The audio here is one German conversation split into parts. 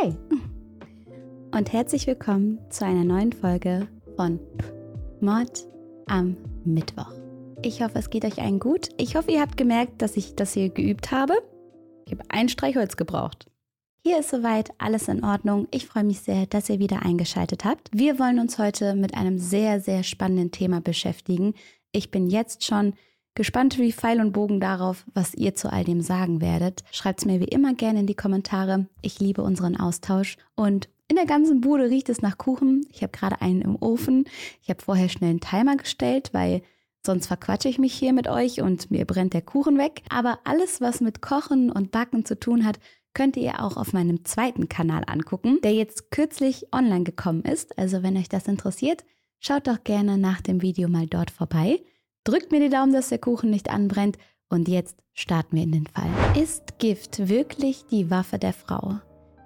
Hi und herzlich willkommen zu einer neuen Folge von Mord am Mittwoch. Ich hoffe, es geht euch allen gut. Ich hoffe, ihr habt gemerkt, dass ich das hier geübt habe. Ich habe ein Streichholz gebraucht. Hier ist soweit alles in Ordnung. Ich freue mich sehr, dass ihr wieder eingeschaltet habt. Wir wollen uns heute mit einem sehr, sehr spannenden Thema beschäftigen. Ich bin jetzt schon gespannt wie Pfeil und Bogen darauf, was ihr zu all dem sagen werdet. Schreibt es mir wie immer gerne in die Kommentare. Ich liebe unseren Austausch und in der ganzen Bude riecht es nach Kuchen. Ich habe gerade einen im Ofen. Ich habe vorher schnell einen Timer gestellt, weil sonst verquatsche ich mich hier mit euch und mir brennt der Kuchen weg. Aber alles, was mit Kochen und Backen zu tun hat, könnt ihr auch auf meinem zweiten Kanal angucken, der jetzt kürzlich online gekommen ist. Also wenn euch das interessiert, schaut doch gerne nach dem Video mal dort vorbei. Drückt mir die Daumen, dass der Kuchen nicht anbrennt. Und jetzt starten wir in den Fall. Ist Gift wirklich die Waffe der Frau?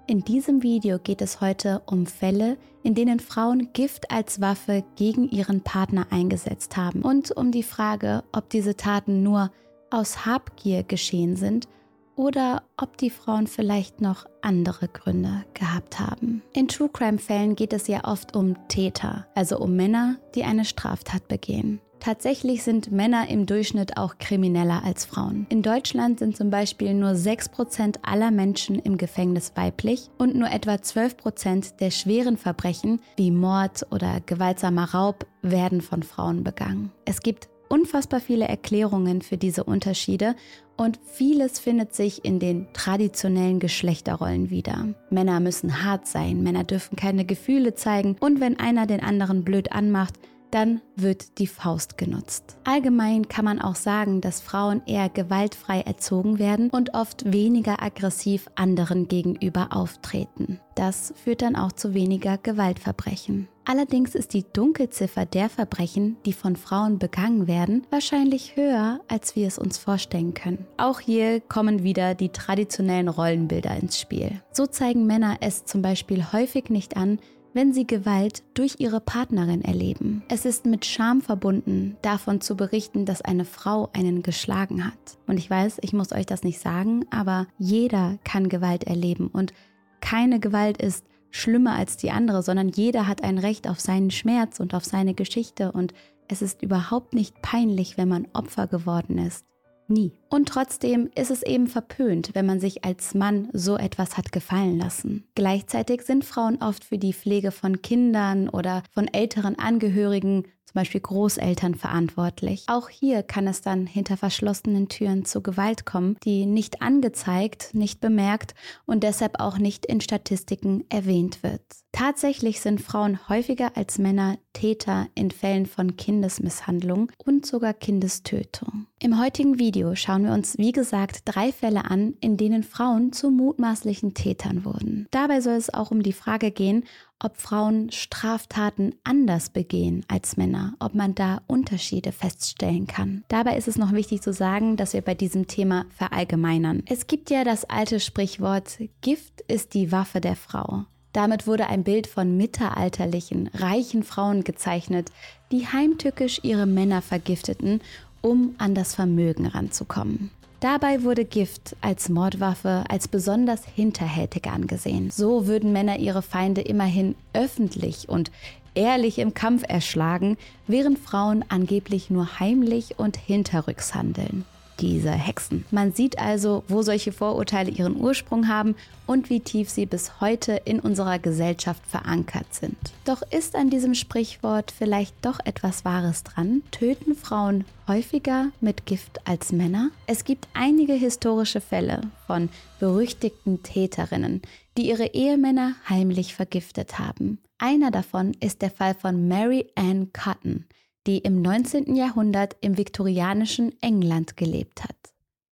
In diesem Video geht es heute um Fälle, in denen Frauen Gift als Waffe gegen ihren Partner eingesetzt haben und um die Frage, ob diese Taten nur aus Habgier geschehen sind oder ob die Frauen vielleicht noch andere Gründe gehabt haben. In True Crime Fällen geht es ja oft um Täter, also um Männer, die eine Straftat begehen. Tatsächlich sind Männer im Durchschnitt auch krimineller als Frauen. In Deutschland sind zum Beispiel nur 6% aller Menschen im Gefängnis weiblich und nur etwa 12% der schweren Verbrechen wie Mord oder gewaltsamer Raub werden von Frauen begangen. Es gibt unfassbar viele Erklärungen für diese Unterschiede und vieles findet sich in den traditionellen Geschlechterrollen wieder. Männer müssen hart sein, Männer dürfen keine Gefühle zeigen und wenn einer den anderen blöd anmacht, dann wird die Faust genutzt. Allgemein kann man auch sagen, dass Frauen eher gewaltfrei erzogen werden und oft weniger aggressiv anderen gegenüber auftreten. Das führt dann auch zu weniger Gewaltverbrechen. Allerdings ist die Dunkelziffer der Verbrechen, die von Frauen begangen werden, wahrscheinlich höher, als wir es uns vorstellen können. Auch hier kommen wieder die traditionellen Rollenbilder ins Spiel. So zeigen Männer es zum Beispiel häufig nicht an, wenn sie Gewalt durch ihre Partnerin erleben. Es ist mit Scham verbunden, davon zu berichten, dass eine Frau einen geschlagen hat. Und ich weiß, ich muss euch das nicht sagen, aber jeder kann Gewalt erleben und keine Gewalt ist schlimmer als die andere, sondern jeder hat ein Recht auf seinen Schmerz und auf seine Geschichte und es ist überhaupt nicht peinlich, wenn man Opfer geworden ist. Nie. Und trotzdem ist es eben verpönt, wenn man sich als Mann so etwas hat gefallen lassen. Gleichzeitig sind Frauen oft für die Pflege von Kindern oder von älteren Angehörigen zum Beispiel Großeltern verantwortlich. Auch hier kann es dann hinter verschlossenen Türen zu Gewalt kommen, die nicht angezeigt, nicht bemerkt und deshalb auch nicht in Statistiken erwähnt wird. Tatsächlich sind Frauen häufiger als Männer Täter in Fällen von Kindesmisshandlung und sogar Kindestötung. Im heutigen Video schauen wir uns, wie gesagt, drei Fälle an, in denen Frauen zu mutmaßlichen Tätern wurden. Dabei soll es auch um die Frage gehen, ob Frauen Straftaten anders begehen als Männer, ob man da Unterschiede feststellen kann. Dabei ist es noch wichtig zu sagen, dass wir bei diesem Thema verallgemeinern. Es gibt ja das alte Sprichwort, Gift ist die Waffe der Frau. Damit wurde ein Bild von mittelalterlichen, reichen Frauen gezeichnet, die heimtückisch ihre Männer vergifteten, um an das Vermögen ranzukommen. Dabei wurde Gift als Mordwaffe als besonders hinterhältig angesehen. So würden Männer ihre Feinde immerhin öffentlich und ehrlich im Kampf erschlagen, während Frauen angeblich nur heimlich und hinterrücks handeln diese Hexen. Man sieht also, wo solche Vorurteile ihren Ursprung haben und wie tief sie bis heute in unserer Gesellschaft verankert sind. Doch ist an diesem Sprichwort vielleicht doch etwas Wahres dran? Töten Frauen häufiger mit Gift als Männer? Es gibt einige historische Fälle von berüchtigten Täterinnen, die ihre Ehemänner heimlich vergiftet haben. Einer davon ist der Fall von Mary Ann Cotton die im 19. Jahrhundert im viktorianischen England gelebt hat.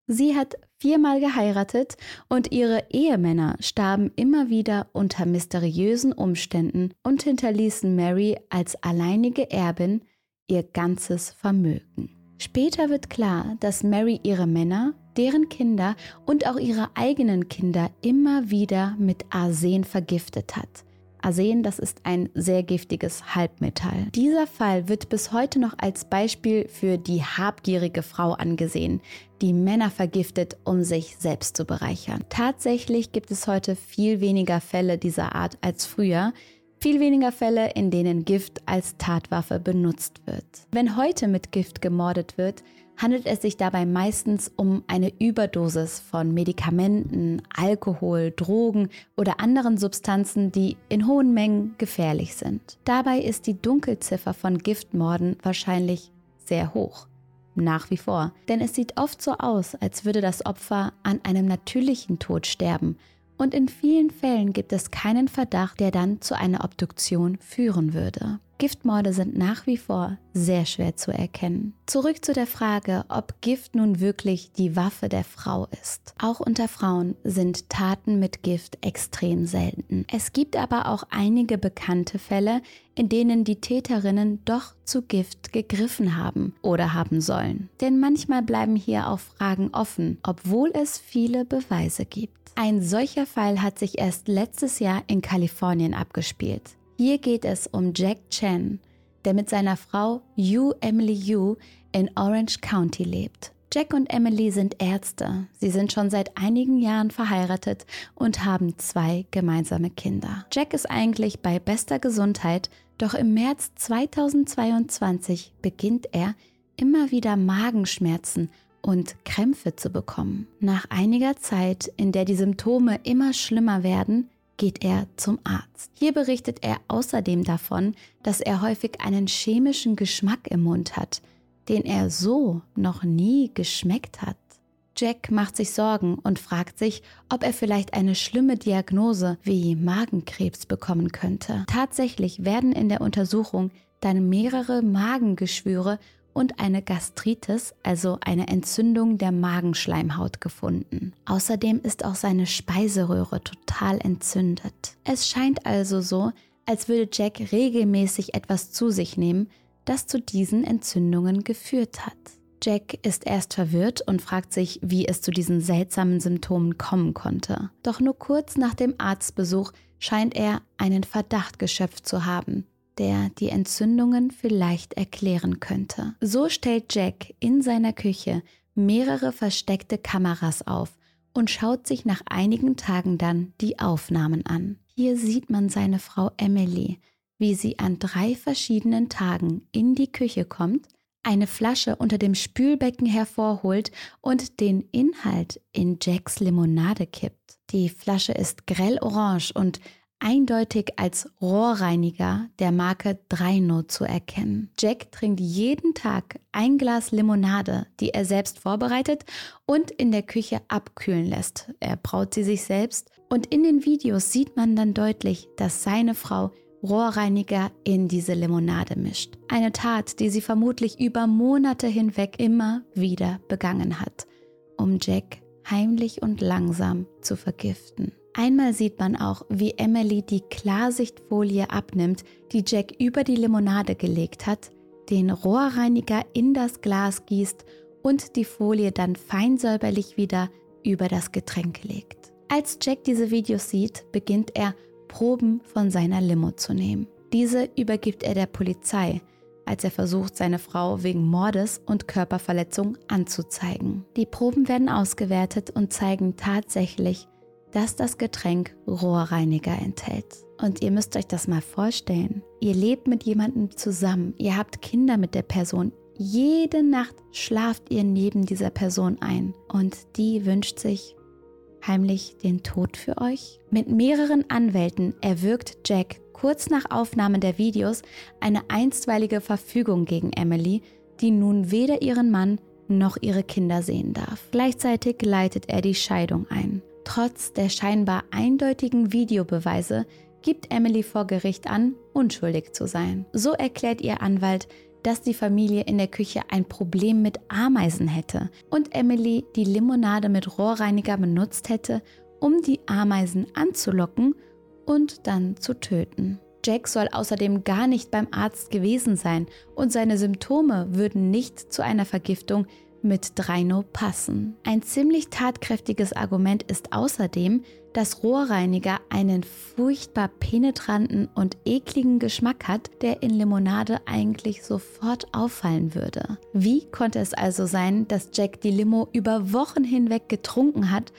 Sie hat viermal geheiratet und ihre Ehemänner starben immer wieder unter mysteriösen Umständen und hinterließen Mary als alleinige Erbin ihr ganzes Vermögen. Später wird klar, dass Mary ihre Männer, deren Kinder und auch ihre eigenen Kinder immer wieder mit Arsen vergiftet hat, Arsen, das ist ein sehr giftiges Halbmetall. Dieser Fall wird bis heute noch als Beispiel für die habgierige Frau angesehen, die Männer vergiftet, um sich selbst zu bereichern. Tatsächlich gibt es heute viel weniger Fälle dieser Art als früher, viel weniger Fälle, in denen Gift als Tatwaffe benutzt wird. Wenn heute mit Gift gemordet wird, handelt es sich dabei meistens um eine Überdosis von Medikamenten, Alkohol, Drogen oder anderen Substanzen, die in hohen Mengen gefährlich sind. Dabei ist die Dunkelziffer von Giftmorden wahrscheinlich sehr hoch. Nach wie vor. Denn es sieht oft so aus, als würde das Opfer an einem natürlichen Tod sterben. Und in vielen Fällen gibt es keinen Verdacht, der dann zu einer Obduktion führen würde. Giftmorde sind nach wie vor sehr schwer zu erkennen. Zurück zu der Frage, ob Gift nun wirklich die Waffe der Frau ist. Auch unter Frauen sind Taten mit Gift extrem selten. Es gibt aber auch einige bekannte Fälle, in denen die Täterinnen doch zu Gift gegriffen haben oder haben sollen. Denn manchmal bleiben hier auch Fragen offen, obwohl es viele Beweise gibt. Ein solcher Fall hat sich erst letztes Jahr in Kalifornien abgespielt. Hier geht es um Jack Chen, der mit seiner Frau Yu Emily Yu in Orange County lebt. Jack und Emily sind Ärzte. Sie sind schon seit einigen Jahren verheiratet und haben zwei gemeinsame Kinder. Jack ist eigentlich bei bester Gesundheit, doch im März 2022 beginnt er immer wieder Magenschmerzen und Krämpfe zu bekommen. Nach einiger Zeit, in der die Symptome immer schlimmer werden, geht er zum Arzt. Hier berichtet er außerdem davon, dass er häufig einen chemischen Geschmack im Mund hat, den er so noch nie geschmeckt hat. Jack macht sich Sorgen und fragt sich, ob er vielleicht eine schlimme Diagnose wie Magenkrebs bekommen könnte. Tatsächlich werden in der Untersuchung dann mehrere Magengeschwüre und eine Gastritis, also eine Entzündung der Magenschleimhaut gefunden. Außerdem ist auch seine Speiseröhre total entzündet. Es scheint also so, als würde Jack regelmäßig etwas zu sich nehmen, das zu diesen Entzündungen geführt hat. Jack ist erst verwirrt und fragt sich, wie es zu diesen seltsamen Symptomen kommen konnte. Doch nur kurz nach dem Arztbesuch scheint er einen Verdacht geschöpft zu haben der die Entzündungen vielleicht erklären könnte. So stellt Jack in seiner Küche mehrere versteckte Kameras auf und schaut sich nach einigen Tagen dann die Aufnahmen an. Hier sieht man seine Frau Emily, wie sie an drei verschiedenen Tagen in die Küche kommt, eine Flasche unter dem Spülbecken hervorholt und den Inhalt in Jacks Limonade kippt. Die Flasche ist grell orange und eindeutig als Rohrreiniger der Marke Drino zu erkennen. Jack trinkt jeden Tag ein Glas Limonade, die er selbst vorbereitet und in der Küche abkühlen lässt. Er braut sie sich selbst und in den Videos sieht man dann deutlich, dass seine Frau Rohrreiniger in diese Limonade mischt. Eine Tat, die sie vermutlich über Monate hinweg immer wieder begangen hat, um Jack heimlich und langsam zu vergiften. Einmal sieht man auch, wie Emily die Klarsichtfolie abnimmt, die Jack über die Limonade gelegt hat, den Rohrreiniger in das Glas gießt und die Folie dann feinsäuberlich wieder über das Getränk legt. Als Jack diese Videos sieht, beginnt er, Proben von seiner Limo zu nehmen. Diese übergibt er der Polizei, als er versucht, seine Frau wegen Mordes und Körperverletzung anzuzeigen. Die Proben werden ausgewertet und zeigen tatsächlich, dass das Getränk Rohrreiniger enthält. Und ihr müsst euch das mal vorstellen. Ihr lebt mit jemandem zusammen, ihr habt Kinder mit der Person. Jede Nacht schlaft ihr neben dieser Person ein und die wünscht sich heimlich den Tod für euch? Mit mehreren Anwälten erwirkt Jack kurz nach Aufnahme der Videos eine einstweilige Verfügung gegen Emily, die nun weder ihren Mann noch ihre Kinder sehen darf. Gleichzeitig leitet er die Scheidung ein. Trotz der scheinbar eindeutigen Videobeweise gibt Emily vor Gericht an, unschuldig zu sein. So erklärt ihr Anwalt, dass die Familie in der Küche ein Problem mit Ameisen hätte und Emily die Limonade mit Rohrreiniger benutzt hätte, um die Ameisen anzulocken und dann zu töten. Jack soll außerdem gar nicht beim Arzt gewesen sein und seine Symptome würden nicht zu einer Vergiftung mit Drino passen. Ein ziemlich tatkräftiges Argument ist außerdem, dass Rohrreiniger einen furchtbar penetranten und ekligen Geschmack hat, der in Limonade eigentlich sofort auffallen würde. Wie konnte es also sein, dass Jack die Limo über Wochen hinweg getrunken hat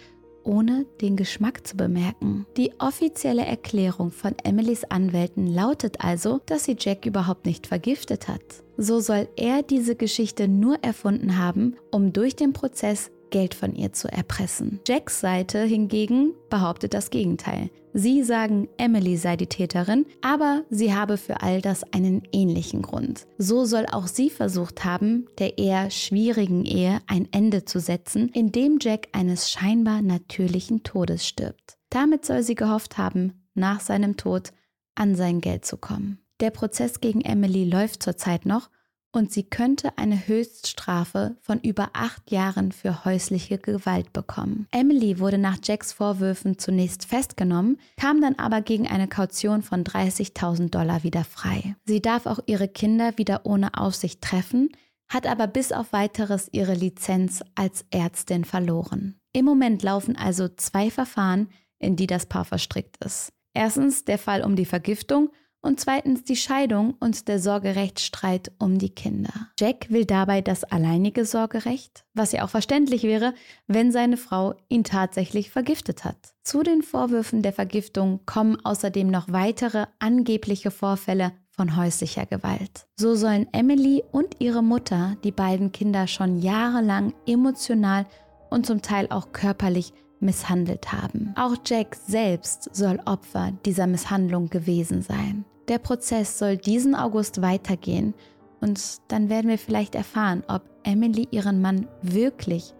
ohne den Geschmack zu bemerken. Die offizielle Erklärung von Emilys Anwälten lautet also, dass sie Jack überhaupt nicht vergiftet hat. So soll er diese Geschichte nur erfunden haben, um durch den Prozess Geld von ihr zu erpressen. Jacks Seite hingegen behauptet das Gegenteil. Sie sagen, Emily sei die Täterin, aber sie habe für all das einen ähnlichen Grund. So soll auch sie versucht haben, der eher schwierigen Ehe ein Ende zu setzen, indem Jack eines scheinbar natürlichen Todes stirbt. Damit soll sie gehofft haben, nach seinem Tod an sein Geld zu kommen. Der Prozess gegen Emily läuft zurzeit noch und sie könnte eine Höchststrafe von über acht Jahren für häusliche Gewalt bekommen. Emily wurde nach Jacks Vorwürfen zunächst festgenommen, kam dann aber gegen eine Kaution von 30.000 Dollar wieder frei. Sie darf auch ihre Kinder wieder ohne Aufsicht treffen, hat aber bis auf weiteres ihre Lizenz als Ärztin verloren. Im Moment laufen also zwei Verfahren, in die das Paar verstrickt ist. Erstens der Fall um die Vergiftung und zweitens die Scheidung und der Sorgerechtsstreit um die Kinder. Jack will dabei das alleinige Sorgerecht, was ja auch verständlich wäre, wenn seine Frau ihn tatsächlich vergiftet hat. Zu den Vorwürfen der Vergiftung kommen außerdem noch weitere angebliche Vorfälle von häuslicher Gewalt. So sollen Emily und ihre Mutter die beiden Kinder schon jahrelang emotional und zum Teil auch körperlich misshandelt haben. Auch Jack selbst soll Opfer dieser Misshandlung gewesen sein. Der Prozess soll diesen August weitergehen und dann werden wir vielleicht erfahren, ob Emily ihren Mann wirklich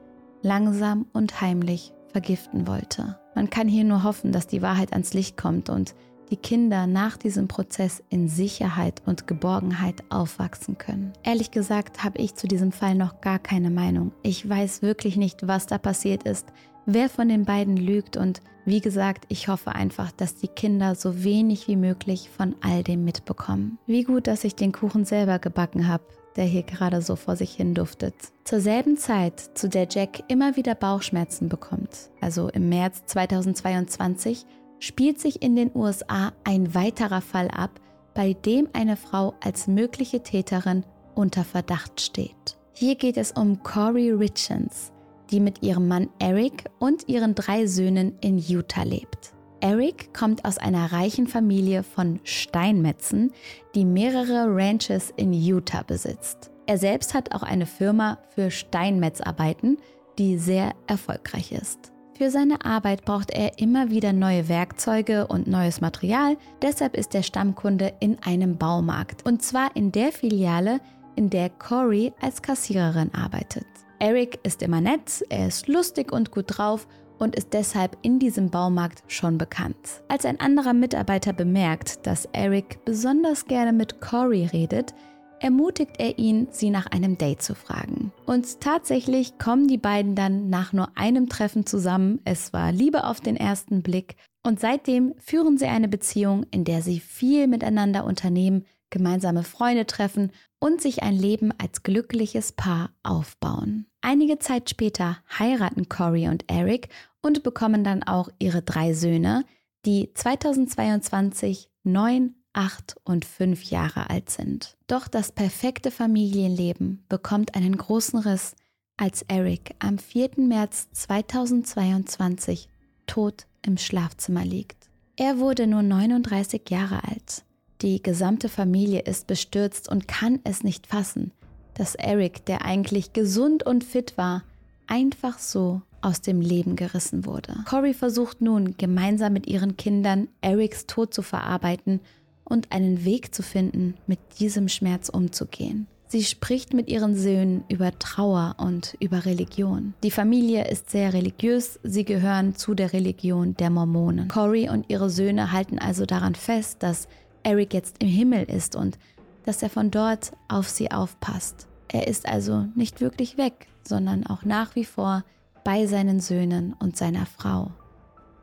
langsam und heimlich vergiften wollte. Man kann hier nur hoffen, dass die Wahrheit ans Licht kommt und die Kinder nach diesem Prozess in Sicherheit und Geborgenheit aufwachsen können. Ehrlich gesagt habe ich zu diesem Fall noch gar keine Meinung. Ich weiß wirklich nicht, was da passiert ist wer von den beiden lügt und wie gesagt, ich hoffe einfach, dass die Kinder so wenig wie möglich von all dem mitbekommen. Wie gut, dass ich den Kuchen selber gebacken habe, der hier gerade so vor sich hin duftet. Zur selben Zeit, zu der Jack immer wieder Bauchschmerzen bekommt, also im März 2022, spielt sich in den USA ein weiterer Fall ab, bei dem eine Frau als mögliche Täterin unter Verdacht steht. Hier geht es um Corey Richens, die mit ihrem Mann Eric und ihren drei Söhnen in Utah lebt. Eric kommt aus einer reichen Familie von Steinmetzen, die mehrere Ranches in Utah besitzt. Er selbst hat auch eine Firma für Steinmetzarbeiten, die sehr erfolgreich ist. Für seine Arbeit braucht er immer wieder neue Werkzeuge und neues Material, deshalb ist er Stammkunde in einem Baumarkt und zwar in der Filiale, in der Corey als Kassiererin arbeitet. Eric ist immer nett, er ist lustig und gut drauf und ist deshalb in diesem Baumarkt schon bekannt. Als ein anderer Mitarbeiter bemerkt, dass Eric besonders gerne mit Corey redet, ermutigt er ihn, sie nach einem Date zu fragen. Und tatsächlich kommen die beiden dann nach nur einem Treffen zusammen. Es war Liebe auf den ersten Blick. Und seitdem führen sie eine Beziehung, in der sie viel miteinander unternehmen, gemeinsame Freunde treffen und sich ein Leben als glückliches Paar aufbauen. Einige Zeit später heiraten Corey und Eric und bekommen dann auch ihre drei Söhne, die 2022 neun, acht und fünf Jahre alt sind. Doch das perfekte Familienleben bekommt einen großen Riss, als Eric am 4. März 2022 tot im Schlafzimmer liegt. Er wurde nur 39 Jahre alt. Die gesamte Familie ist bestürzt und kann es nicht fassen, dass Eric, der eigentlich gesund und fit war, einfach so aus dem Leben gerissen wurde. Cory versucht nun gemeinsam mit ihren Kindern Erics Tod zu verarbeiten und einen Weg zu finden, mit diesem Schmerz umzugehen. Sie spricht mit ihren Söhnen über Trauer und über Religion. Die Familie ist sehr religiös, sie gehören zu der Religion der Mormonen. Cory und ihre Söhne halten also daran fest, dass Eric jetzt im Himmel ist und dass er von dort auf sie aufpasst. Er ist also nicht wirklich weg, sondern auch nach wie vor bei seinen Söhnen und seiner Frau,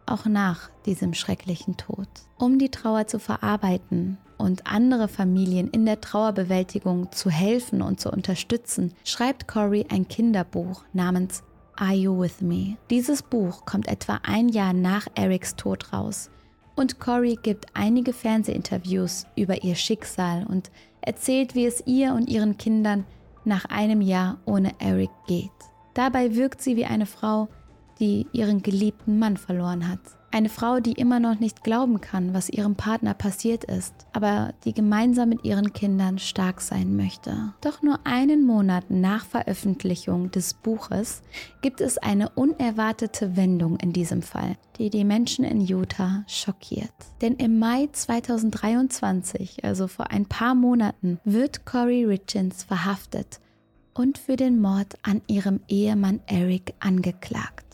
auch nach diesem schrecklichen Tod. Um die Trauer zu verarbeiten und andere Familien in der Trauerbewältigung zu helfen und zu unterstützen, schreibt Corey ein Kinderbuch namens Are You With Me? Dieses Buch kommt etwa ein Jahr nach Erics Tod raus und Corey gibt einige Fernsehinterviews über ihr Schicksal und erzählt, wie es ihr und ihren Kindern nach einem Jahr ohne Eric geht. Dabei wirkt sie wie eine Frau, die ihren geliebten Mann verloren hat. Eine Frau, die immer noch nicht glauben kann, was ihrem Partner passiert ist, aber die gemeinsam mit ihren Kindern stark sein möchte. Doch nur einen Monat nach Veröffentlichung des Buches gibt es eine unerwartete Wendung in diesem Fall, die die Menschen in Utah schockiert. Denn im Mai 2023, also vor ein paar Monaten, wird Corey Richens verhaftet und für den Mord an ihrem Ehemann Eric angeklagt.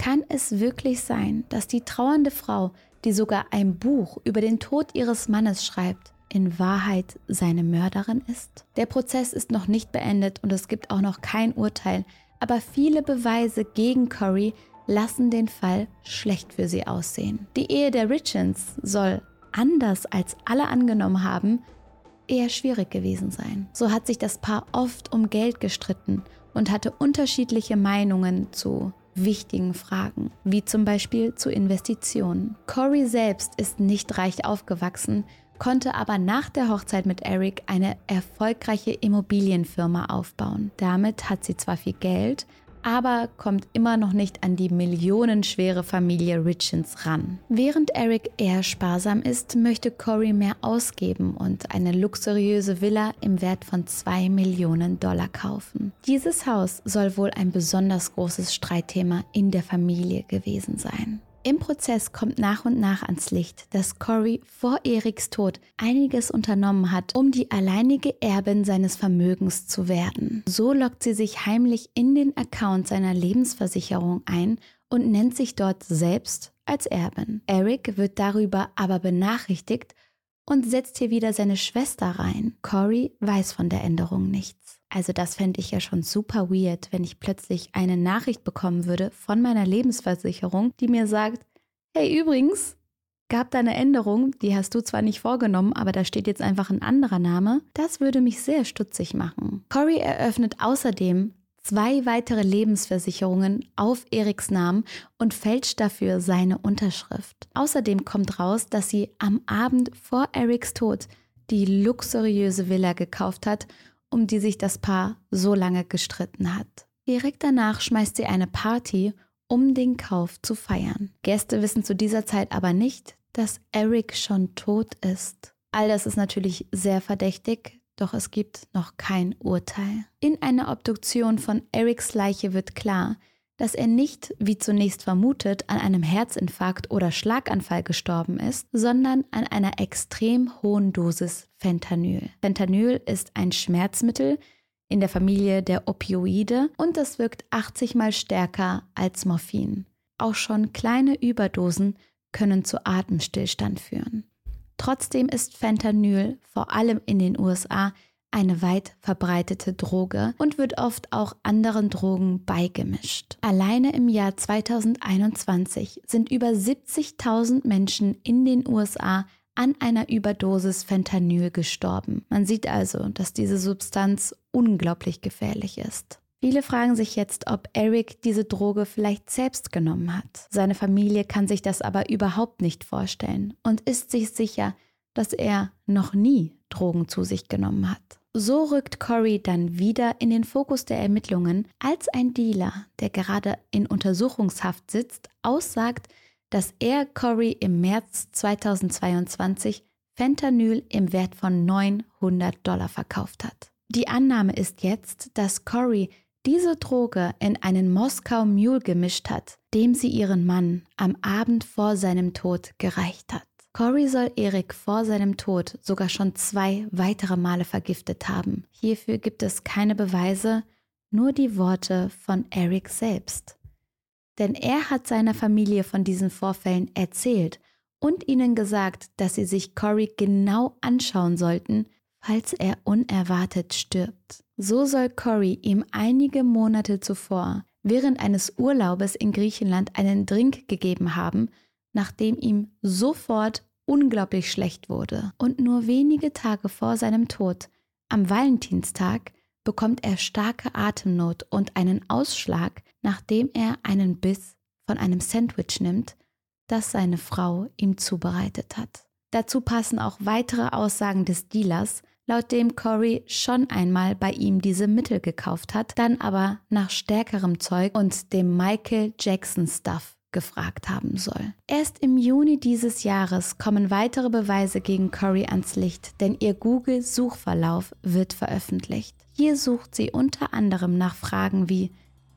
Kann es wirklich sein, dass die trauernde Frau, die sogar ein Buch über den Tod ihres Mannes schreibt, in Wahrheit seine Mörderin ist? Der Prozess ist noch nicht beendet und es gibt auch noch kein Urteil, aber viele Beweise gegen Corey lassen den Fall schlecht für sie aussehen. Die Ehe der Richens soll, anders als alle angenommen haben, eher schwierig gewesen sein. So hat sich das Paar oft um Geld gestritten und hatte unterschiedliche Meinungen zu wichtigen Fragen, wie zum Beispiel zu Investitionen. Corey selbst ist nicht reich aufgewachsen, konnte aber nach der Hochzeit mit Eric eine erfolgreiche Immobilienfirma aufbauen. Damit hat sie zwar viel Geld, aber kommt immer noch nicht an die millionenschwere Familie Richens ran. Während Eric eher sparsam ist, möchte Corey mehr ausgeben und eine luxuriöse Villa im Wert von 2 Millionen Dollar kaufen. Dieses Haus soll wohl ein besonders großes Streitthema in der Familie gewesen sein. Im Prozess kommt nach und nach ans Licht, dass Corey vor Eriks Tod einiges unternommen hat, um die alleinige Erbin seines Vermögens zu werden. So lockt sie sich heimlich in den Account seiner Lebensversicherung ein und nennt sich dort selbst als Erbin. Eric wird darüber aber benachrichtigt und setzt hier wieder seine Schwester rein. Corey weiß von der Änderung nichts. Also das fände ich ja schon super weird, wenn ich plötzlich eine Nachricht bekommen würde von meiner Lebensversicherung, die mir sagt, hey übrigens, gab da eine Änderung, die hast du zwar nicht vorgenommen, aber da steht jetzt einfach ein anderer Name. Das würde mich sehr stutzig machen. Corey eröffnet außerdem zwei weitere Lebensversicherungen auf Eriks Namen und fälscht dafür seine Unterschrift. Außerdem kommt raus, dass sie am Abend vor Eriks Tod die luxuriöse Villa gekauft hat um die sich das Paar so lange gestritten hat. Direkt danach schmeißt sie eine Party, um den Kauf zu feiern. Gäste wissen zu dieser Zeit aber nicht, dass Eric schon tot ist. All das ist natürlich sehr verdächtig, doch es gibt noch kein Urteil. In einer Obduktion von Erics Leiche wird klar, dass er nicht, wie zunächst vermutet, an einem Herzinfarkt oder Schlaganfall gestorben ist, sondern an einer extrem hohen Dosis Fentanyl. Fentanyl ist ein Schmerzmittel in der Familie der Opioide und es wirkt 80 mal stärker als Morphin. Auch schon kleine Überdosen können zu Atemstillstand führen. Trotzdem ist Fentanyl vor allem in den USA eine weit verbreitete Droge und wird oft auch anderen Drogen beigemischt. Alleine im Jahr 2021 sind über 70.000 Menschen in den USA an einer Überdosis Fentanyl gestorben. Man sieht also, dass diese Substanz unglaublich gefährlich ist. Viele fragen sich jetzt, ob Eric diese Droge vielleicht selbst genommen hat. Seine Familie kann sich das aber überhaupt nicht vorstellen und ist sich sicher, dass er noch nie Drogen zu sich genommen hat. So rückt Corey dann wieder in den Fokus der Ermittlungen, als ein Dealer, der gerade in Untersuchungshaft sitzt, aussagt, dass er Corey im März 2022 Fentanyl im Wert von 900 Dollar verkauft hat. Die Annahme ist jetzt, dass Corey diese Droge in einen Moskau Mule gemischt hat, dem sie ihren Mann am Abend vor seinem Tod gereicht hat. Corey soll Erik vor seinem Tod sogar schon zwei weitere Male vergiftet haben. Hierfür gibt es keine Beweise, nur die Worte von Eric selbst. Denn er hat seiner Familie von diesen Vorfällen erzählt und ihnen gesagt, dass sie sich Corey genau anschauen sollten, falls er unerwartet stirbt. So soll Corey ihm einige Monate zuvor während eines Urlaubes in Griechenland einen Drink gegeben haben, nachdem ihm sofort unglaublich schlecht wurde. Und nur wenige Tage vor seinem Tod, am Valentinstag, bekommt er starke Atemnot und einen Ausschlag, nachdem er einen Biss von einem Sandwich nimmt, das seine Frau ihm zubereitet hat. Dazu passen auch weitere Aussagen des Dealers, laut dem Corey schon einmal bei ihm diese Mittel gekauft hat, dann aber nach stärkerem Zeug und dem Michael Jackson Stuff gefragt haben soll. Erst im Juni dieses Jahres kommen weitere Beweise gegen Corey ans Licht, denn ihr Google-Suchverlauf wird veröffentlicht. Hier sucht sie unter anderem nach Fragen wie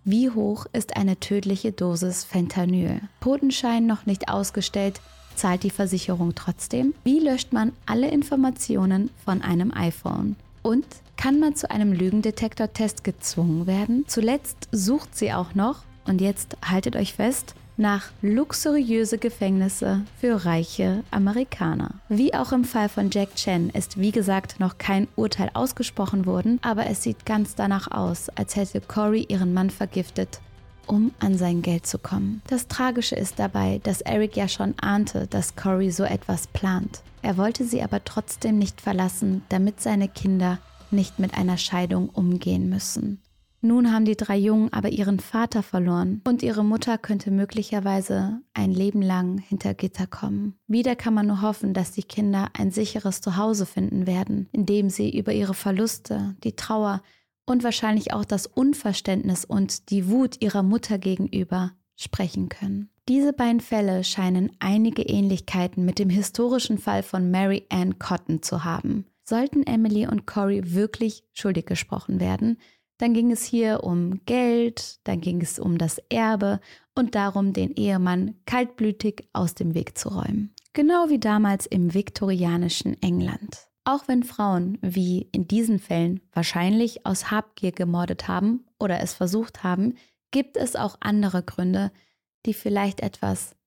wie hoch ist eine tödliche Dosis Fentanyl? Totenschein noch nicht ausgestellt, zahlt die Versicherung trotzdem? Wie löscht man alle Informationen von einem iPhone? Und kann man zu einem Lügendetektor-Test gezwungen werden? Zuletzt sucht sie auch noch, und jetzt haltet euch fest, nach luxuriöse Gefängnisse für reiche Amerikaner. Wie auch im Fall von Jack Chen ist wie gesagt noch kein Urteil ausgesprochen worden, aber es sieht ganz danach aus, als hätte Corey ihren Mann vergiftet um an sein Geld zu kommen. Das Tragische ist dabei, dass Eric ja schon ahnte, dass Corey so etwas plant. Er wollte sie aber trotzdem nicht verlassen, damit seine Kinder nicht mit einer Scheidung umgehen müssen. Nun haben die drei Jungen aber ihren Vater verloren und ihre Mutter könnte möglicherweise ein Leben lang hinter Gitter kommen. Wieder kann man nur hoffen, dass die Kinder ein sicheres Zuhause finden werden, in dem sie über ihre Verluste, die Trauer und wahrscheinlich auch das Unverständnis und die Wut ihrer Mutter gegenüber sprechen können. Diese beiden Fälle scheinen einige Ähnlichkeiten mit dem historischen Fall von Mary Ann Cotton zu haben. Sollten Emily und Corey wirklich schuldig gesprochen werden, dann ging es hier um Geld, dann ging es um das Erbe und darum, den Ehemann kaltblütig aus dem Weg zu räumen. Genau wie damals im viktorianischen England. Auch wenn Frauen, wie in diesen Fällen, wahrscheinlich aus Habgier gemordet haben oder es versucht haben, gibt es auch andere Gründe, die vielleicht etwas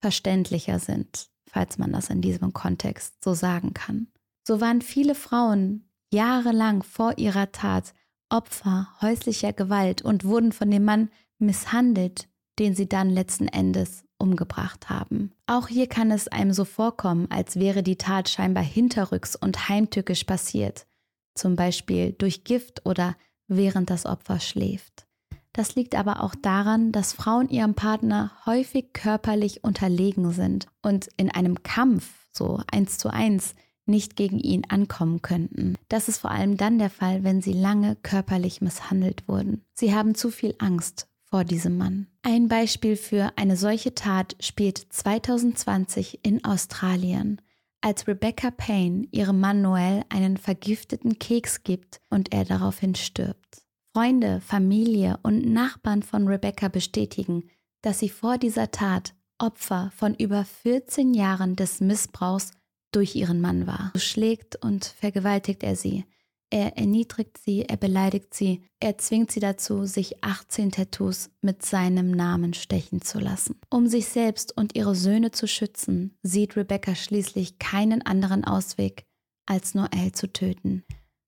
verständlicher sind, falls man das in diesem Kontext so sagen kann. So waren viele Frauen jahrelang vor ihrer Tat Opfer häuslicher Gewalt und wurden von dem Mann misshandelt, den sie dann letzten Endes umgebracht haben. Auch hier kann es einem so vorkommen, als wäre die Tat scheinbar hinterrücks und heimtückisch passiert, zum Beispiel durch Gift oder während das Opfer schläft. Das liegt aber auch daran, dass Frauen ihrem Partner häufig körperlich unterlegen sind und in einem Kampf, so eins zu eins, nicht gegen ihn ankommen könnten. Das ist vor allem dann der Fall, wenn sie lange körperlich misshandelt wurden. Sie haben zu viel Angst vor diesem Mann. Ein Beispiel für eine solche Tat spielt 2020 in Australien, als Rebecca Payne ihrem Mann Noel einen vergifteten Keks gibt und er daraufhin stirbt. Freunde, Familie und Nachbarn von Rebecca bestätigen, dass sie vor dieser Tat Opfer von über 14 Jahren des Missbrauchs durch ihren Mann war. So schlägt und vergewaltigt er sie. Er erniedrigt sie, er beleidigt sie, er zwingt sie dazu, sich 18 Tattoos mit seinem Namen stechen zu lassen. Um sich selbst und ihre Söhne zu schützen, sieht Rebecca schließlich keinen anderen Ausweg, als Noel zu töten.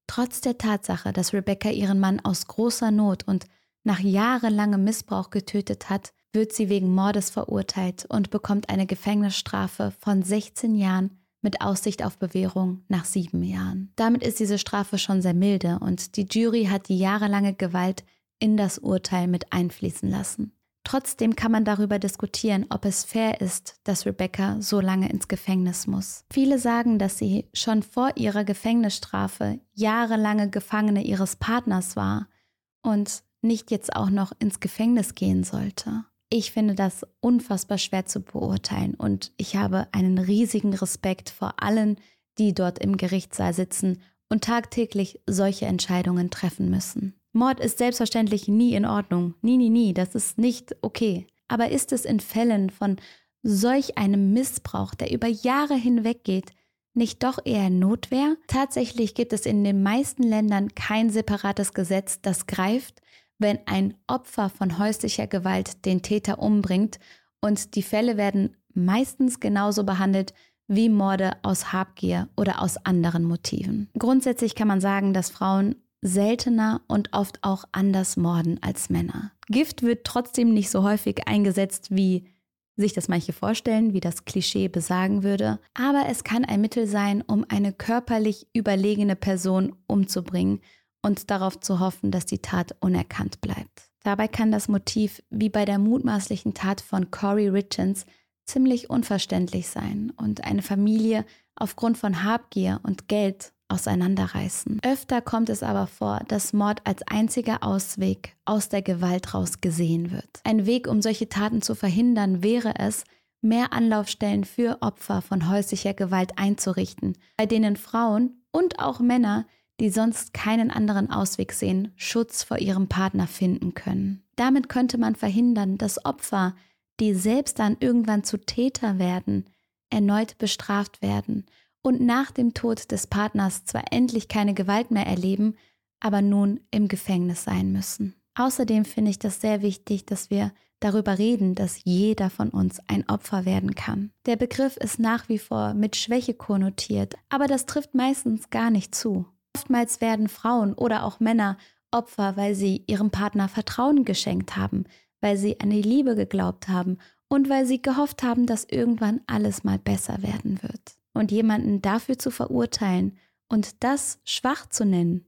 Trotz der Tatsache, dass Rebecca ihren Mann aus großer Not und nach jahrelangem Missbrauch getötet hat, wird sie wegen Mordes verurteilt und bekommt eine Gefängnisstrafe von 16 Jahren mit Aussicht auf Bewährung nach sieben Jahren. Damit ist diese Strafe schon sehr milde und die Jury hat die jahrelange Gewalt in das Urteil mit einfließen lassen. Trotzdem kann man darüber diskutieren, ob es fair ist, dass Rebecca so lange ins Gefängnis muss. Viele sagen, dass sie schon vor ihrer Gefängnisstrafe jahrelange Gefangene ihres Partners war und nicht jetzt auch noch ins Gefängnis gehen sollte. Ich finde das unfassbar schwer zu beurteilen und ich habe einen riesigen Respekt vor allen, die dort im Gerichtssaal sitzen und tagtäglich solche Entscheidungen treffen müssen. Mord ist selbstverständlich nie in Ordnung. Nie, nie, nie. Das ist nicht okay. Aber ist es in Fällen von solch einem Missbrauch, der über Jahre hinweg geht, nicht doch eher Notwehr? Tatsächlich gibt es in den meisten Ländern kein separates Gesetz, das greift, wenn ein Opfer von häuslicher Gewalt den Täter umbringt und die Fälle werden meistens genauso behandelt wie Morde aus Habgier oder aus anderen Motiven. Grundsätzlich kann man sagen, dass Frauen seltener und oft auch anders morden als Männer. Gift wird trotzdem nicht so häufig eingesetzt wie sich das manche vorstellen, wie das Klischee besagen würde, aber es kann ein Mittel sein, um eine körperlich überlegene Person umzubringen und darauf zu hoffen, dass die Tat unerkannt bleibt. Dabei kann das Motiv, wie bei der mutmaßlichen Tat von Corey Richards, ziemlich unverständlich sein und eine Familie aufgrund von Habgier und Geld auseinanderreißen. Öfter kommt es aber vor, dass Mord als einziger Ausweg aus der Gewalt raus gesehen wird. Ein Weg, um solche Taten zu verhindern, wäre es, mehr Anlaufstellen für Opfer von häuslicher Gewalt einzurichten, bei denen Frauen und auch Männer, die sonst keinen anderen Ausweg sehen, Schutz vor ihrem Partner finden können. Damit könnte man verhindern, dass Opfer, die selbst dann irgendwann zu Täter werden, erneut bestraft werden und nach dem Tod des Partners zwar endlich keine Gewalt mehr erleben, aber nun im Gefängnis sein müssen. Außerdem finde ich das sehr wichtig, dass wir darüber reden, dass jeder von uns ein Opfer werden kann. Der Begriff ist nach wie vor mit Schwäche konnotiert, aber das trifft meistens gar nicht zu. Oftmals werden Frauen oder auch Männer Opfer, weil sie ihrem Partner Vertrauen geschenkt haben, weil sie an die Liebe geglaubt haben und weil sie gehofft haben, dass irgendwann alles mal besser werden wird und jemanden dafür zu verurteilen und das schwach zu nennen,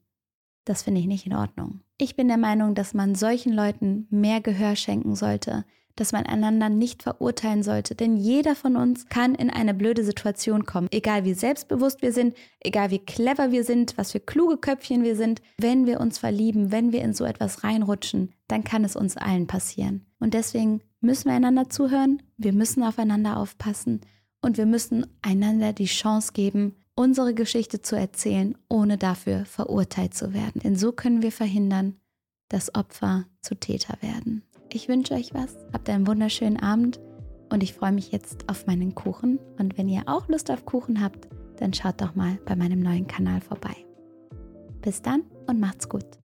das finde ich nicht in Ordnung. Ich bin der Meinung, dass man solchen Leuten mehr Gehör schenken sollte, dass man einander nicht verurteilen sollte, denn jeder von uns kann in eine blöde Situation kommen, egal wie selbstbewusst wir sind, egal wie clever wir sind, was für kluge Köpfchen wir sind, wenn wir uns verlieben, wenn wir in so etwas reinrutschen, dann kann es uns allen passieren. Und deswegen müssen wir einander zuhören, wir müssen aufeinander aufpassen und wir müssen einander die Chance geben, unsere Geschichte zu erzählen, ohne dafür verurteilt zu werden. Denn so können wir verhindern, dass Opfer zu Täter werden. Ich wünsche euch was, habt einen wunderschönen Abend und ich freue mich jetzt auf meinen Kuchen. Und wenn ihr auch Lust auf Kuchen habt, dann schaut doch mal bei meinem neuen Kanal vorbei. Bis dann und macht's gut.